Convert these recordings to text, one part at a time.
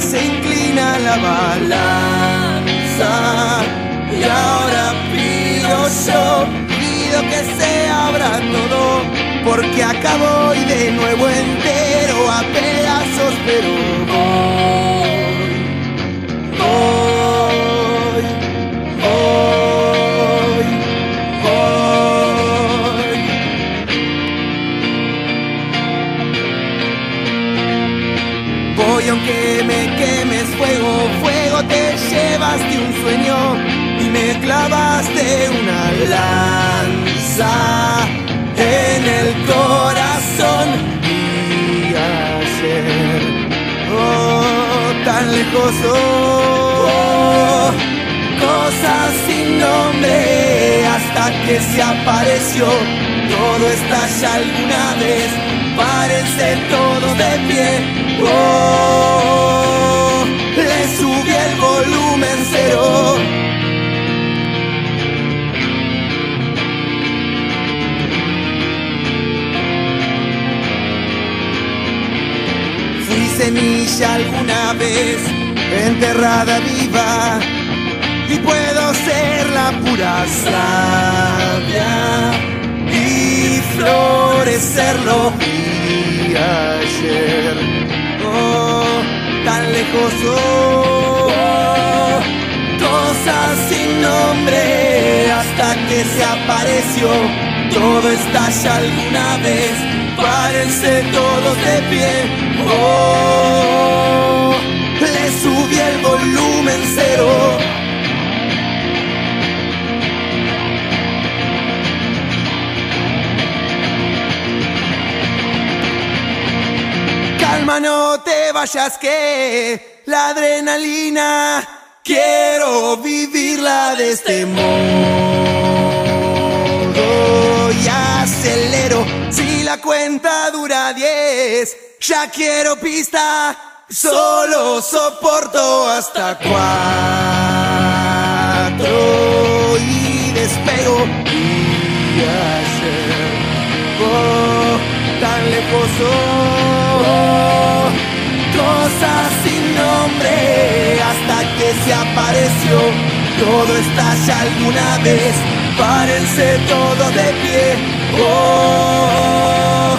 Se inclina la balanza. Y ahora pido yo, pido que se abra todo, porque acabo y de nuevo entero a pedazos, pero y me clavaste una lanza en el corazón. Y ayer, oh, tan lejos, oh, cosas sin nombre hasta que se apareció, todo estalla alguna vez, parece todo de pie, oh, volumen cero. Fui semilla alguna vez, enterrada viva, y puedo ser la pura savia y florecerlo. Y ayer, oh, lejos, oh, cosas sin nombre hasta que se apareció. Todo estalla alguna vez, párense todos de pie. Oh, No te vayas que la adrenalina quiero vivirla de este modo y acelero si la cuenta dura 10 ya quiero pista solo soporto hasta cuatro. Y despego y ayer oh, tan lejos se apareció. Todo estalla alguna vez. Párense todo de pie. Oh,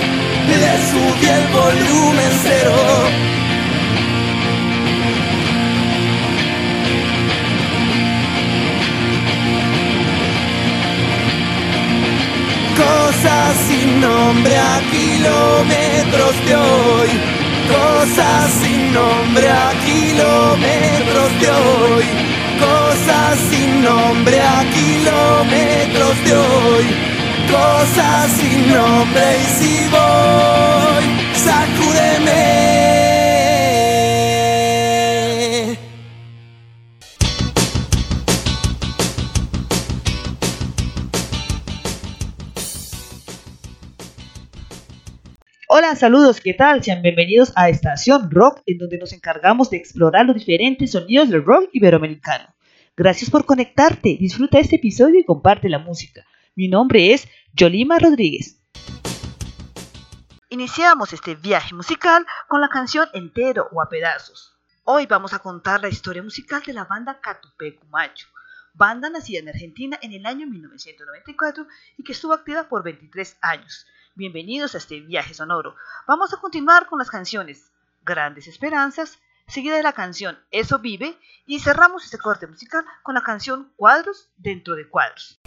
le subí el volumen cero. Cosas sin nombre a kilómetros de hoy. Cosas sin nombre a kilómetros de hoy. Cosas sin nombre a kilómetros de hoy. Cosas sin nombre y si voy, sacúdeme. Hola, saludos, ¿qué tal? Sean bienvenidos a Estación Rock, en donde nos encargamos de explorar los diferentes sonidos del rock iberoamericano. Gracias por conectarte, disfruta este episodio y comparte la música. Mi nombre es Yolima Rodríguez. Iniciamos este viaje musical con la canción Entero o a pedazos. Hoy vamos a contar la historia musical de la banda Catupecu Macho, banda nacida en Argentina en el año 1994 y que estuvo activa por 23 años. Bienvenidos a este viaje sonoro. Vamos a continuar con las canciones Grandes Esperanzas, seguida de la canción Eso Vive y cerramos este corte musical con la canción Cuadros dentro de Cuadros.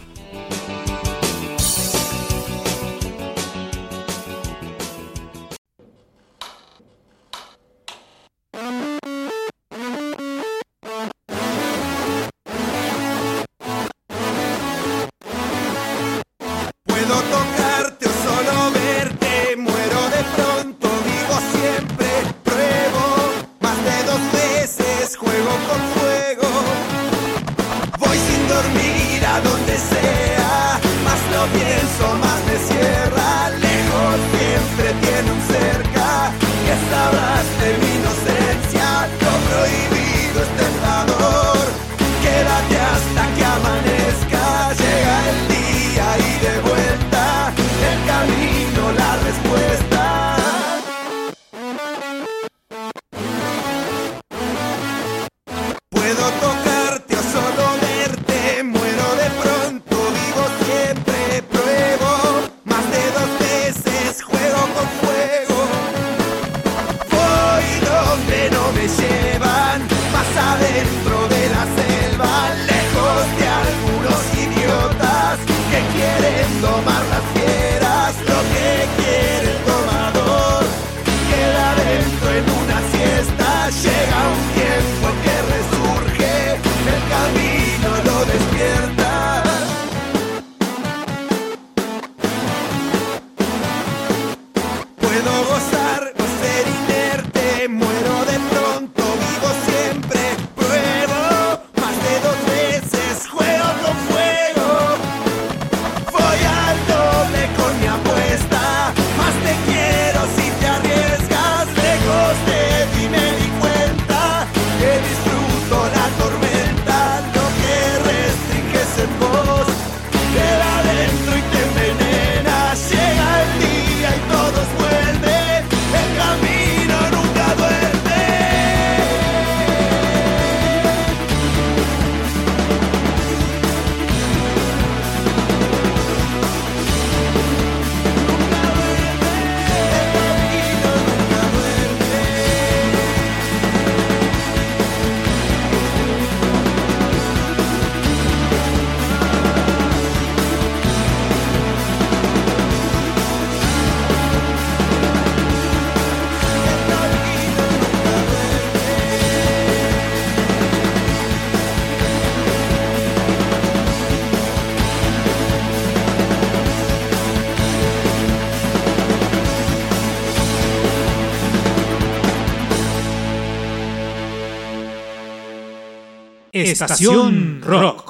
Estación Rock.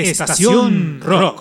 Estación Rock.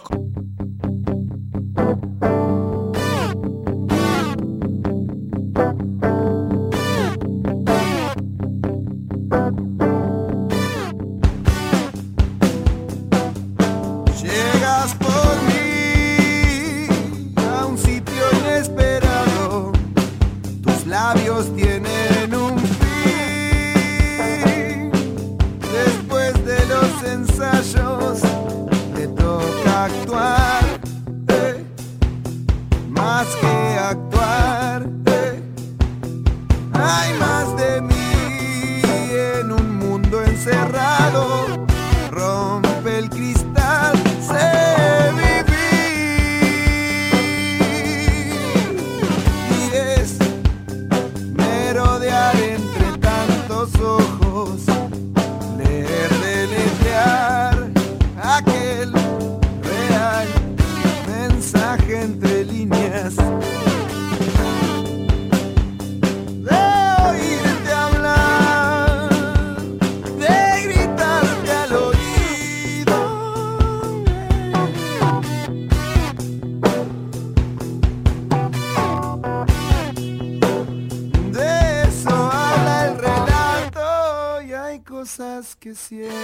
quisiera.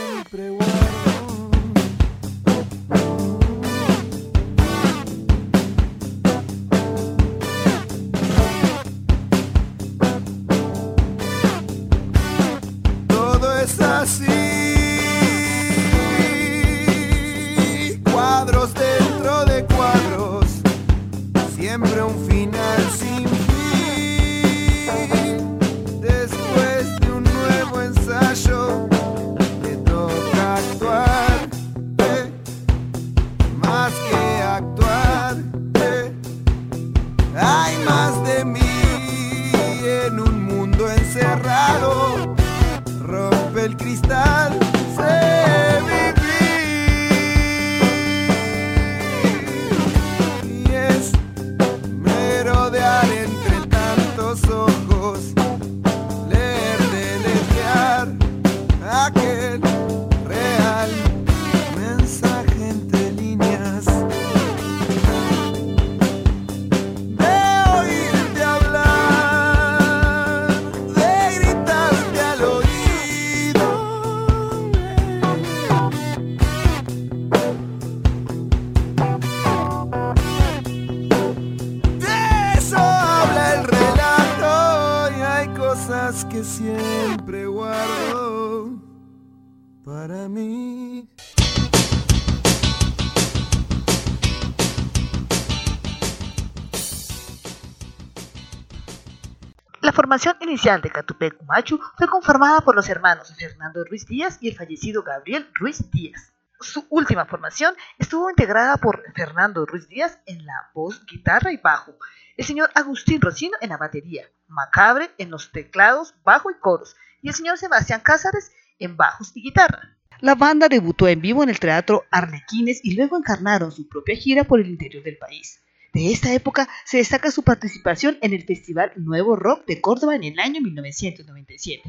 inicial de Catupec Machu fue conformada por los hermanos Fernando Ruiz Díaz y el fallecido Gabriel Ruiz Díaz. Su última formación estuvo integrada por Fernando Ruiz Díaz en la voz, guitarra y bajo, el señor Agustín Rocino en la batería, Macabre en los teclados, bajo y coros, y el señor Sebastián Cázares en bajos y guitarra. La banda debutó en vivo en el Teatro Arlequines y luego encarnaron su propia gira por el interior del país. De esta época se destaca su participación en el Festival Nuevo Rock de Córdoba en el año 1997.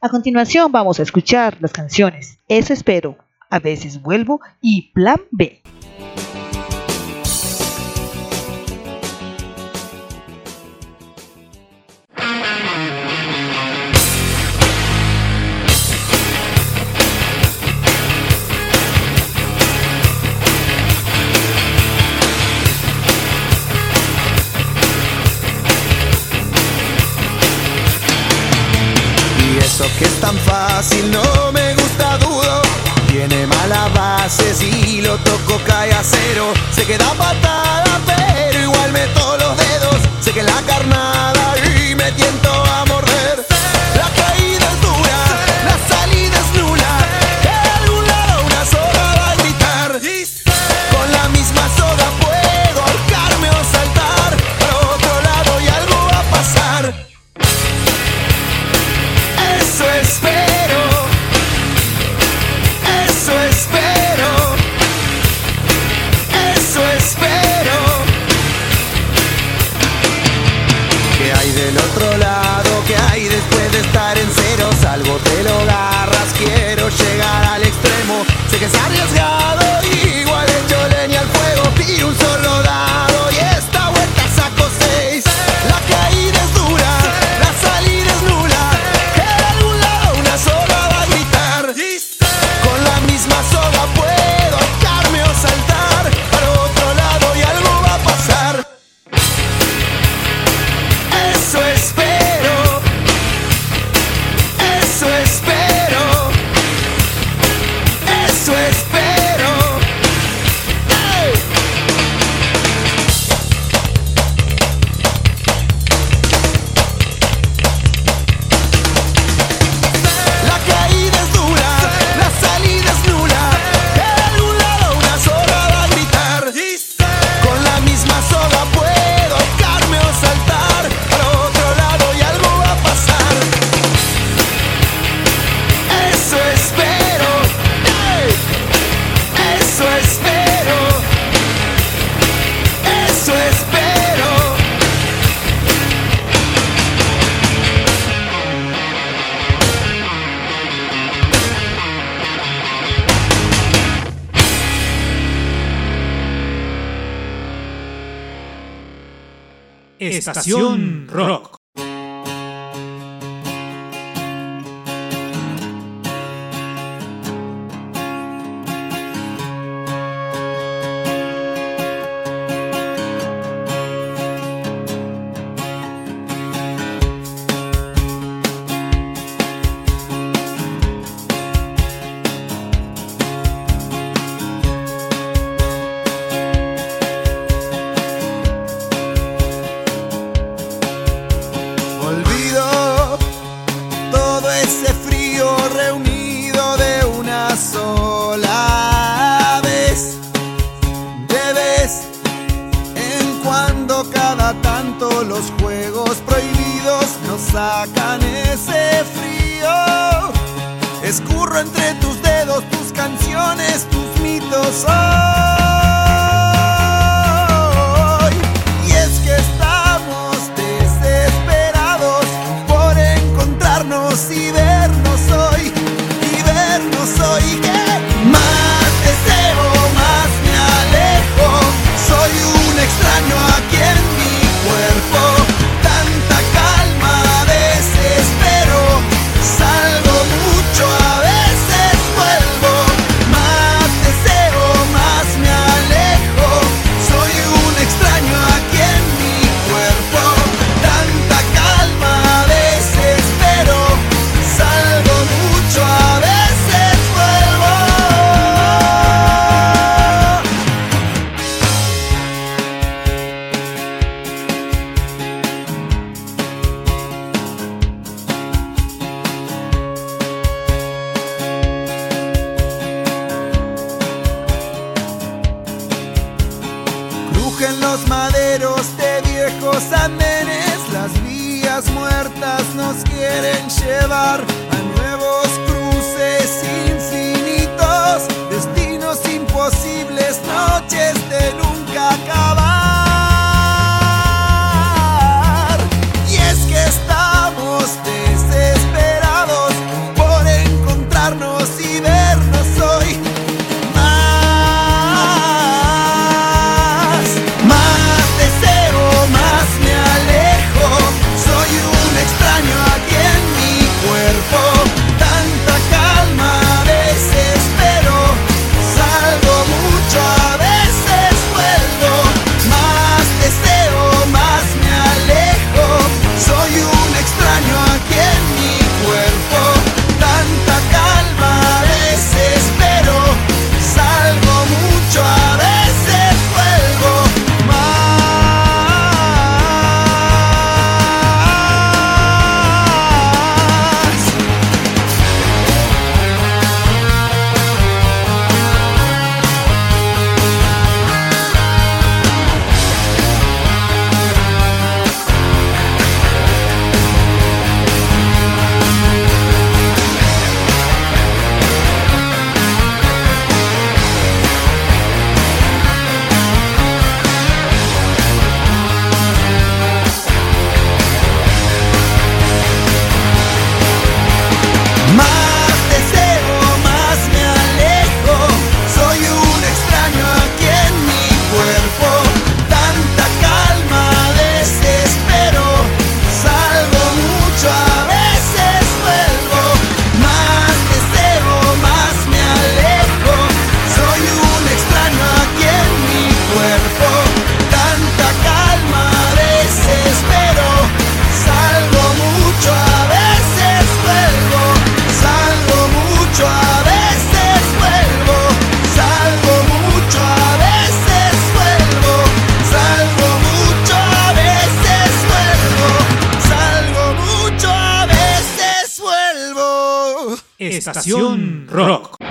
A continuación vamos a escuchar las canciones Eso espero, A veces vuelvo y Plan B. sola vez, de vez en cuando cada tanto los juegos prohibidos nos sacan ese frío. Escurro entre tus dedos tus canciones, tus mitos. Oh. Estación Rock.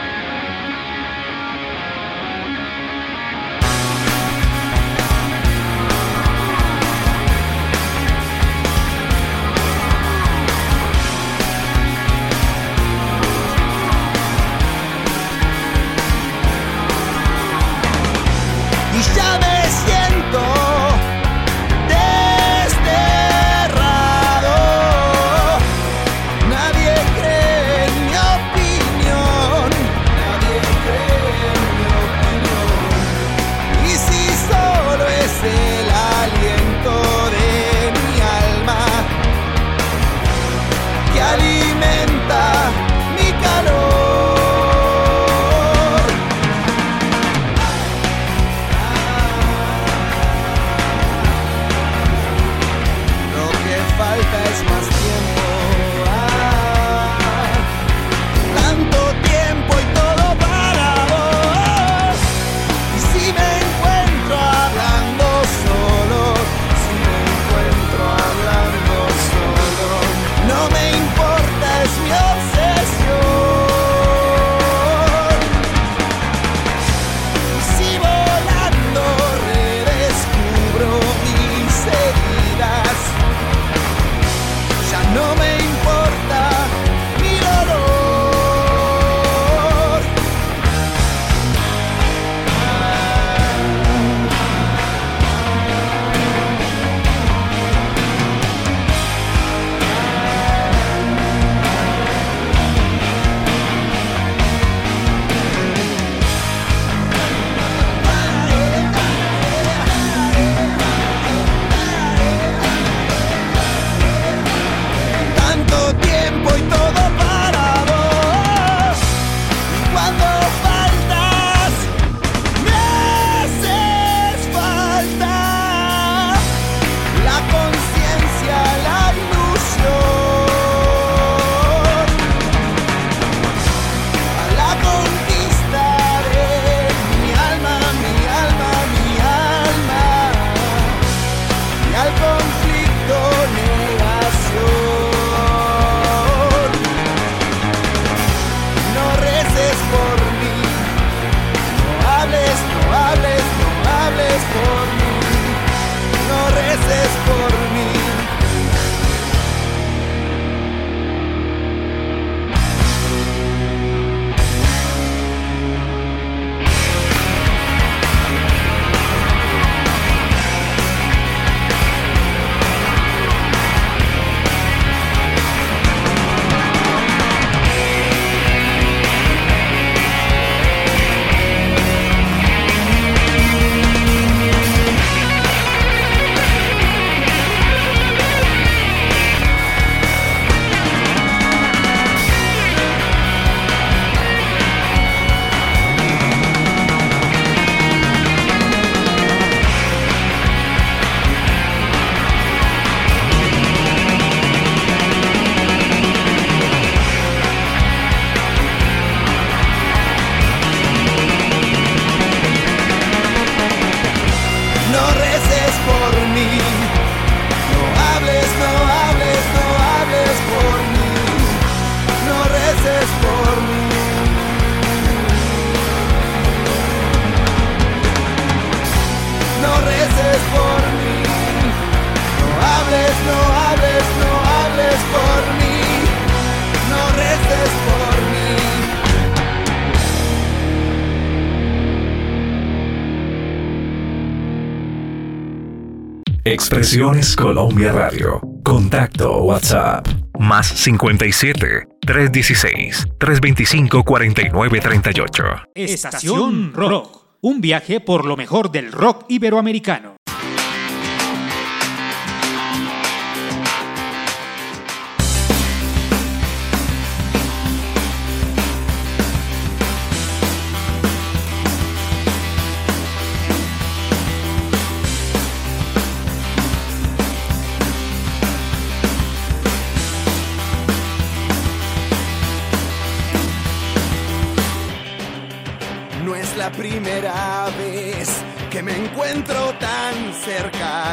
Colombia Radio. Contacto WhatsApp. Más 57 316 325 4938. Estación Rock. Un viaje por lo mejor del rock iberoamericano.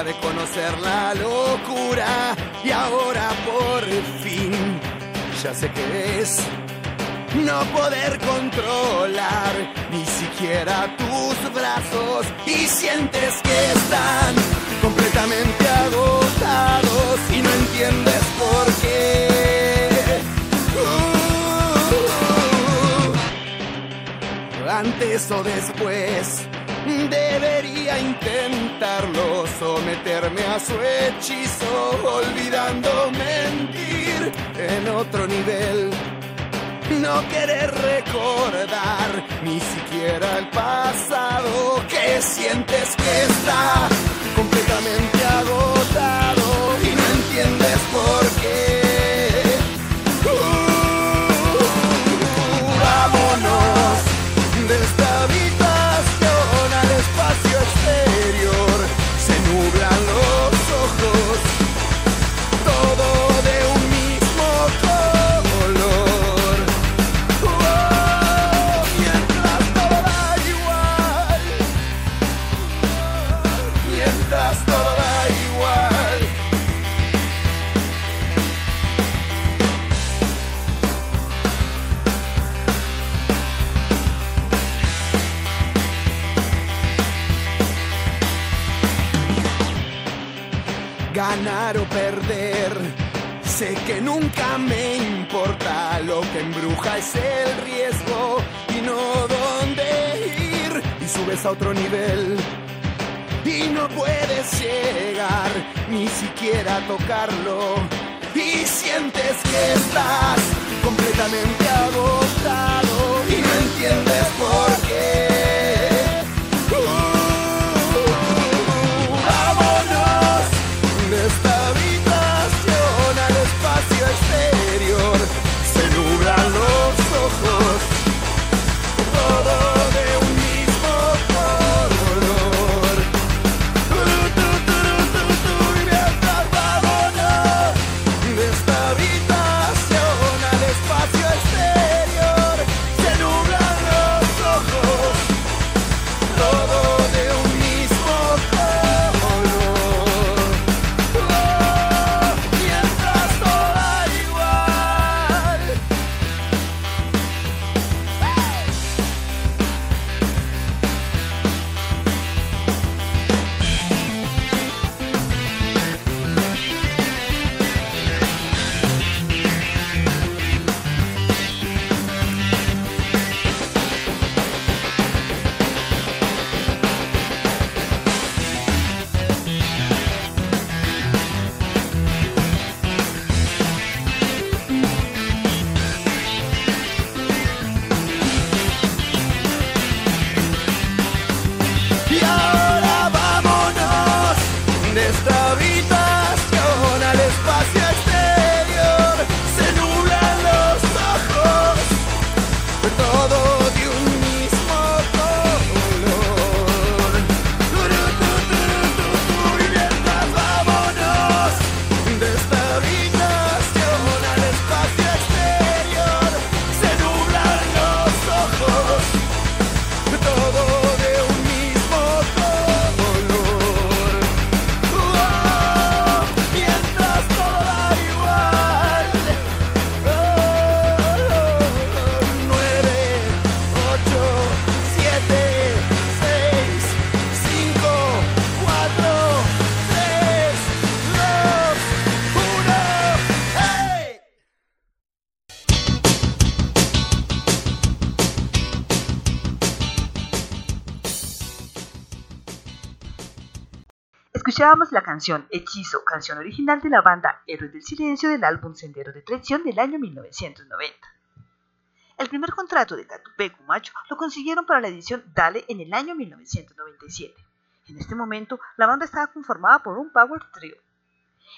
de conocer la locura y ahora por fin ya sé qué es no poder controlar ni siquiera tus brazos y sientes que están completamente agotados y no entiendes por qué. Uh, antes o después debería intentarlo, someterme a su hechizo, olvidando mentir en otro nivel no querer recordar ni siquiera el pasado que sientes que está completamente agotado y no entiendes por qué. O perder. Sé que nunca me importa, lo que embruja es el riesgo y no dónde ir. Y subes a otro nivel y no puedes llegar ni siquiera tocarlo. Y sientes que estás completamente agotado y no entiendes por qué. Escuchábamos la canción Hechizo, canción original de la banda Héroes del Silencio del álbum Sendero de Traición del año 1990. El primer contrato de Catupecu Macho lo consiguieron para la edición Dale en el año 1997. En este momento, la banda estaba conformada por un power trio.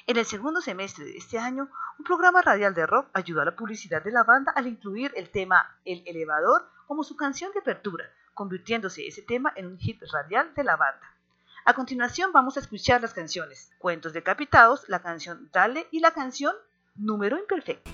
En el segundo semestre de este año, un programa radial de rock ayudó a la publicidad de la banda al incluir el tema El Elevador como su canción de apertura, convirtiéndose ese tema en un hit radial de la banda. A continuación vamos a escuchar las canciones Cuentos Decapitados, la canción Dale y la canción Número Imperfecto.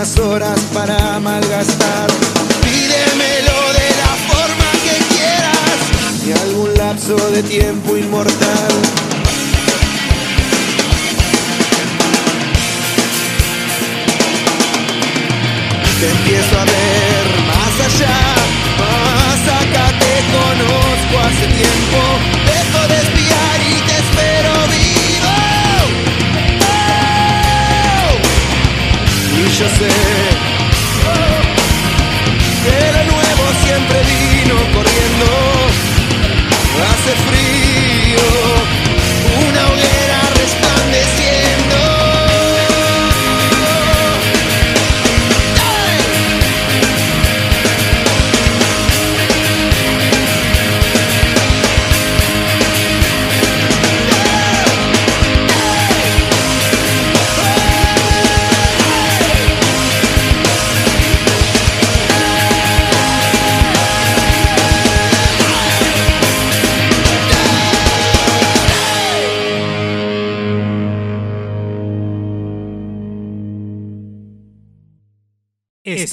unas horas para malgastar. Pídemelo de la forma que quieras y algún lapso de tiempo inmortal. Te empiezo a ver más allá, más acá te conozco hace tiempo. nace. De nuevo siempre vino corriendo, hace frío.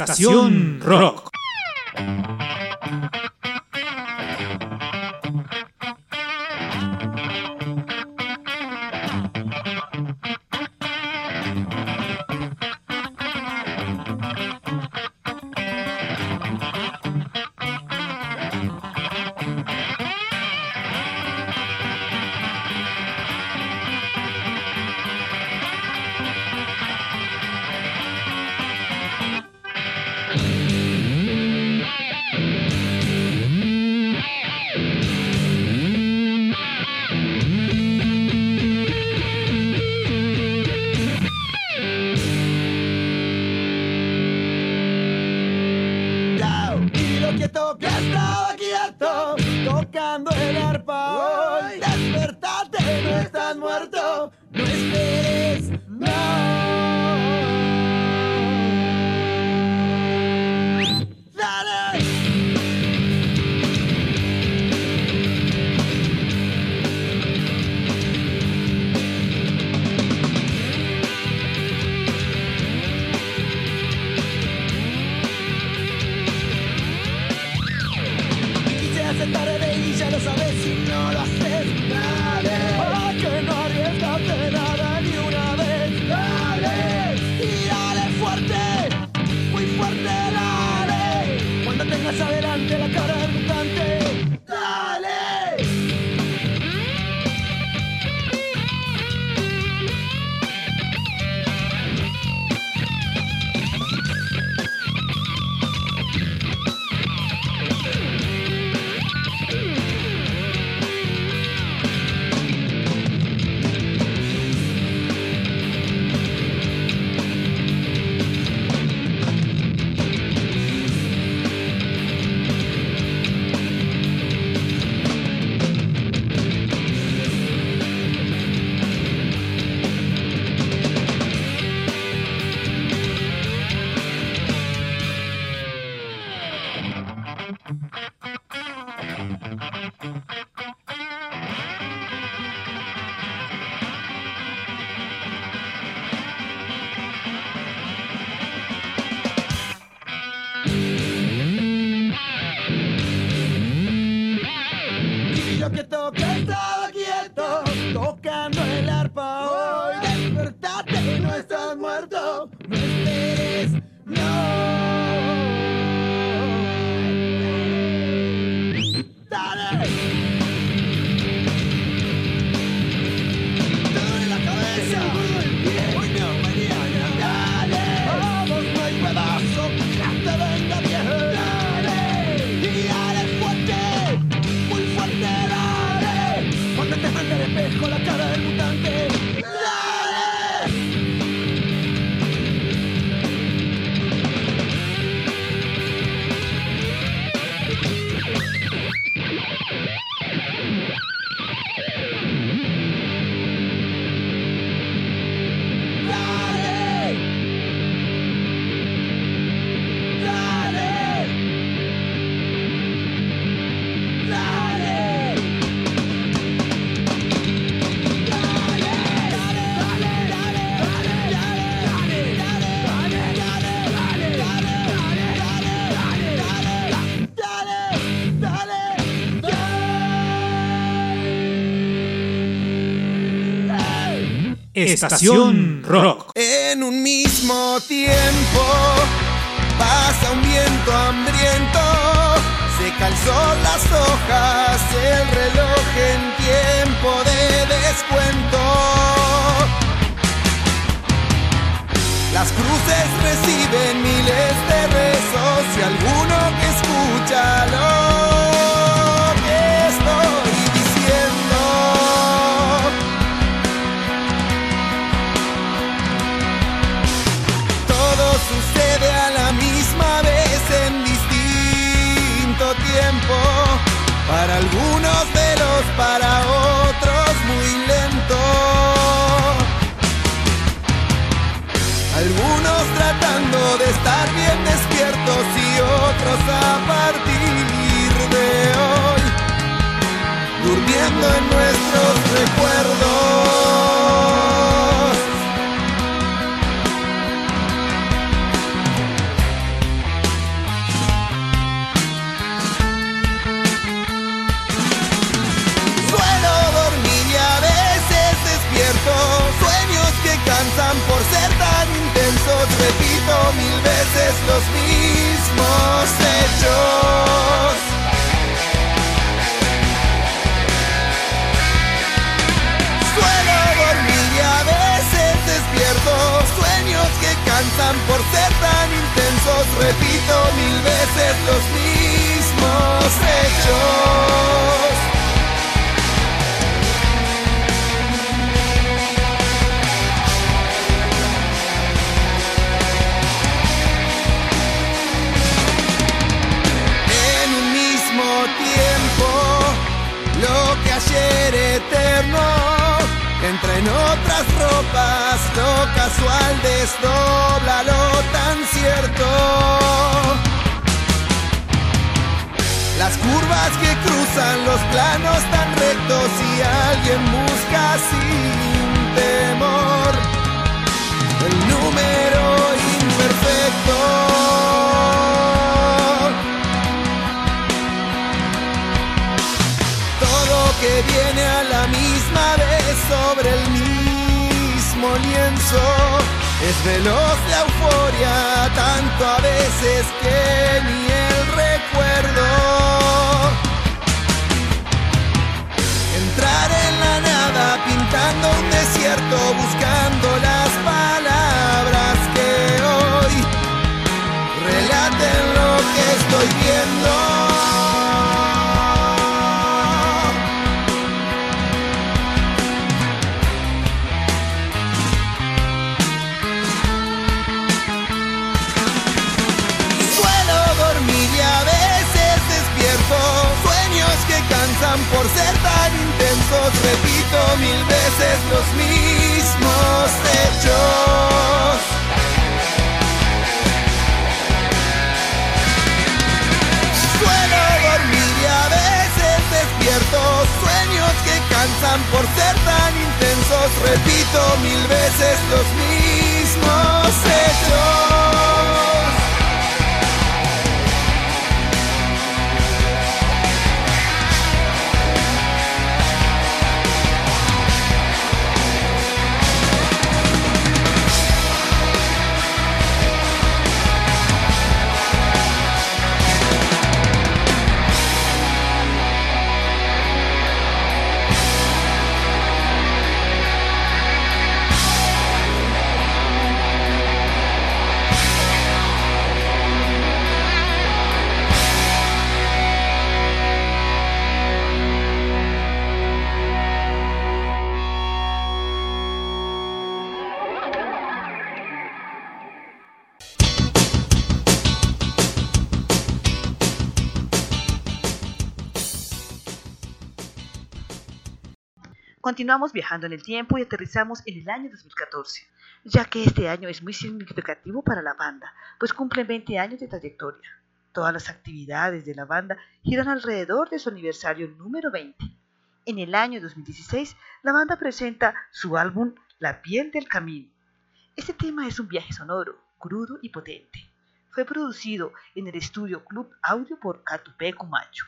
Estación Rock. Estación Rock. En un mismo tiempo pasa un viento hambriento, se calzó las hojas, el reloj en tiempo de descuento. Las cruces reciben miles de rezos y alguno que escucha lo Para algunos veloz, para otros muy lento. Algunos tratando de estar bien despiertos y otros a partir de hoy durmiendo en nuestros recuerdos. Mil veces los mismos hechos. Suelo dormir y a veces despierto. Sueños que cansan por ser tan intensos. Repito mil veces los mismos hechos casual desdobla lo tan cierto las curvas que cruzan los planos tan rectos y alguien busca sin temor el número imperfecto todo que viene a la misma vez sobre el mismo lienzo. Es veloz la euforia, tanto a veces que ni el recuerdo. Entrar en la nada, pintando un desierto, buscando las cansan por ser tan intensos Repito mil veces los mismos hechos. Suelo dormir y a veces despierto Sueños que cansan por ser tan intensos Repito mil veces los mismos hechos Continuamos viajando en el tiempo y aterrizamos en el año 2014, ya que este año es muy significativo para la banda, pues cumple 20 años de trayectoria. Todas las actividades de la banda giran alrededor de su aniversario número 20. En el año 2016, la banda presenta su álbum La piel del camino. Este tema es un viaje sonoro, crudo y potente. Fue producido en el estudio Club Audio por Catupeco Macho.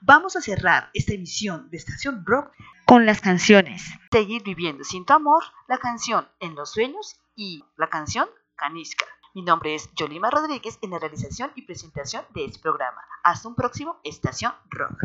Vamos a cerrar esta emisión de Estación Rock con las canciones Seguir viviendo sin tu amor, la canción En los sueños y la canción Canisca. Mi nombre es Yolima Rodríguez en la realización y presentación de este programa. Hasta un próximo Estación Rock.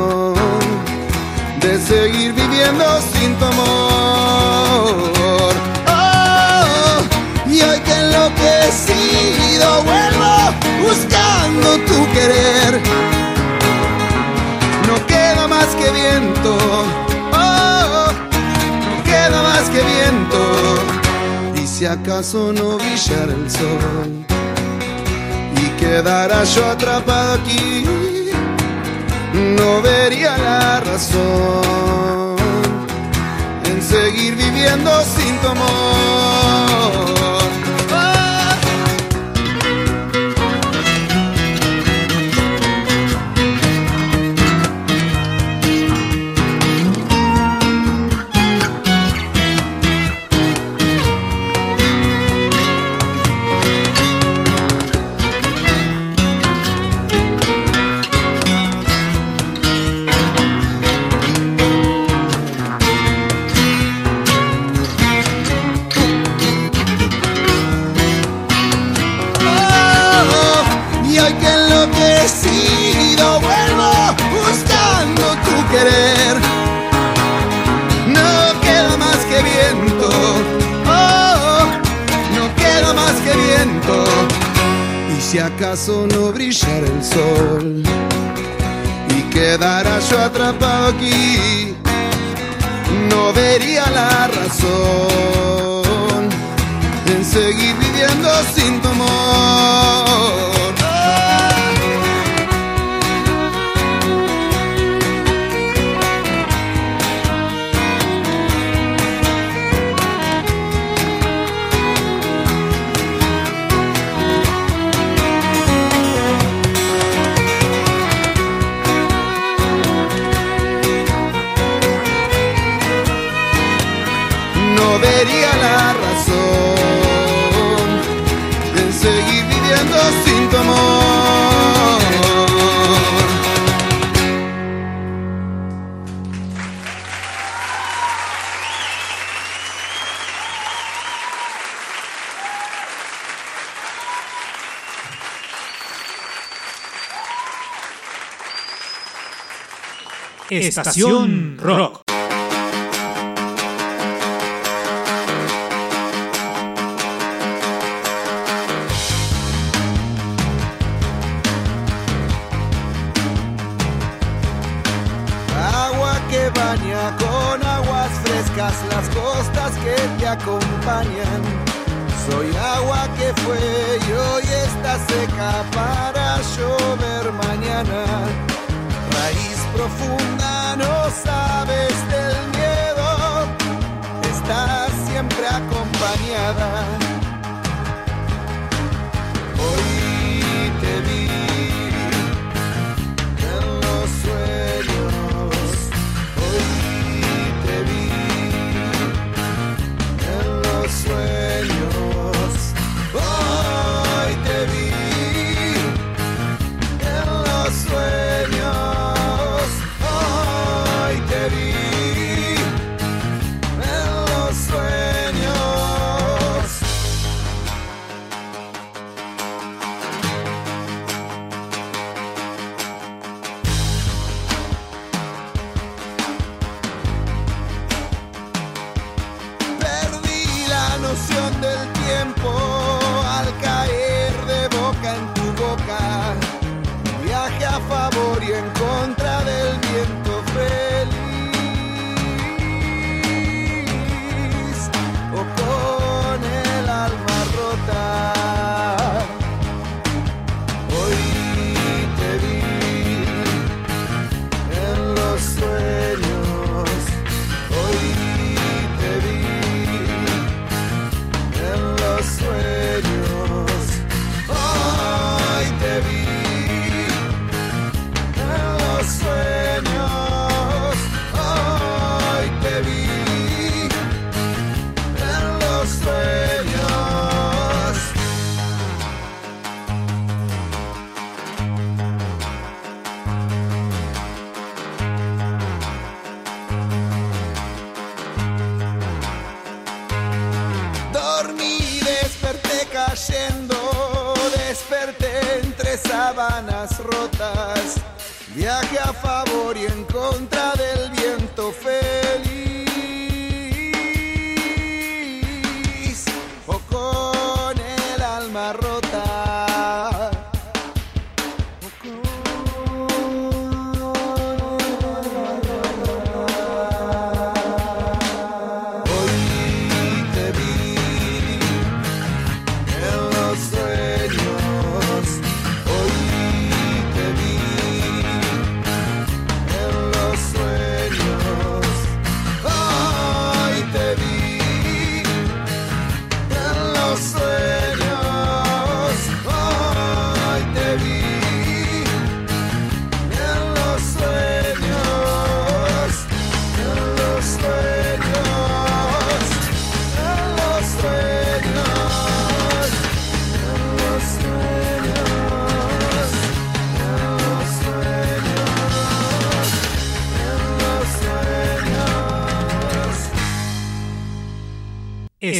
de seguir viviendo sin tu amor. Oh, y hoy que enloquecido vuelvo buscando tu querer. No queda más que viento, oh, no queda más que viento. Y si acaso no brillara el sol y quedara yo atrapado aquí no vería la razón en seguir viviendo sin tu amor. Estación Rock.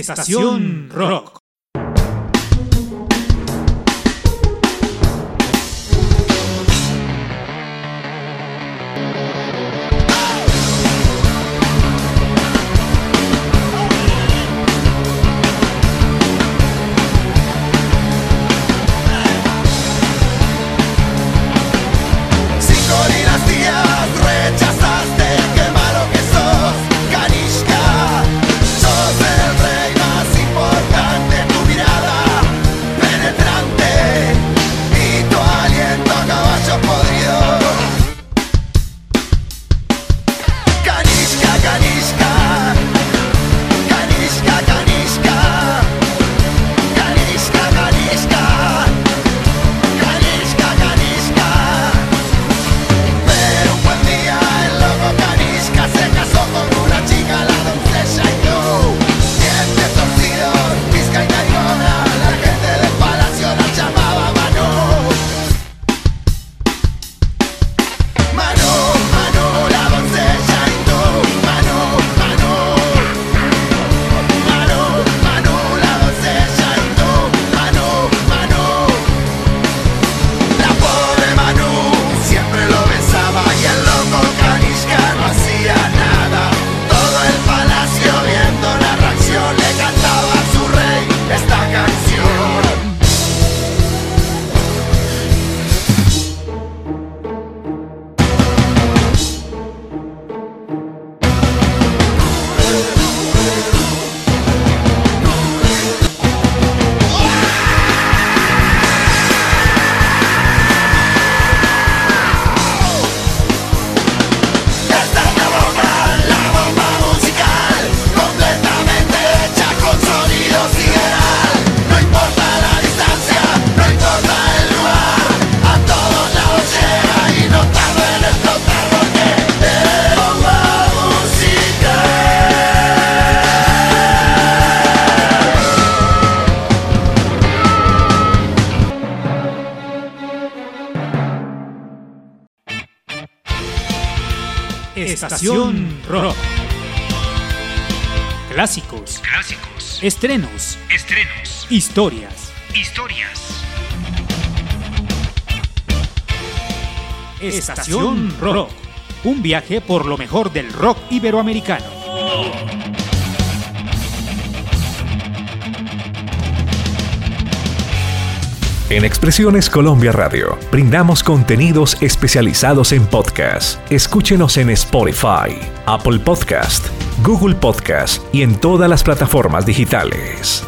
Estación Rock. Estrenos. Estrenos. Historias. Historias. Estación Rock. Un viaje por lo mejor del rock iberoamericano. En Expresiones Colombia Radio, brindamos contenidos especializados en podcast. Escúchenos en Spotify, Apple Podcast Google Podcast y en todas las plataformas digitales.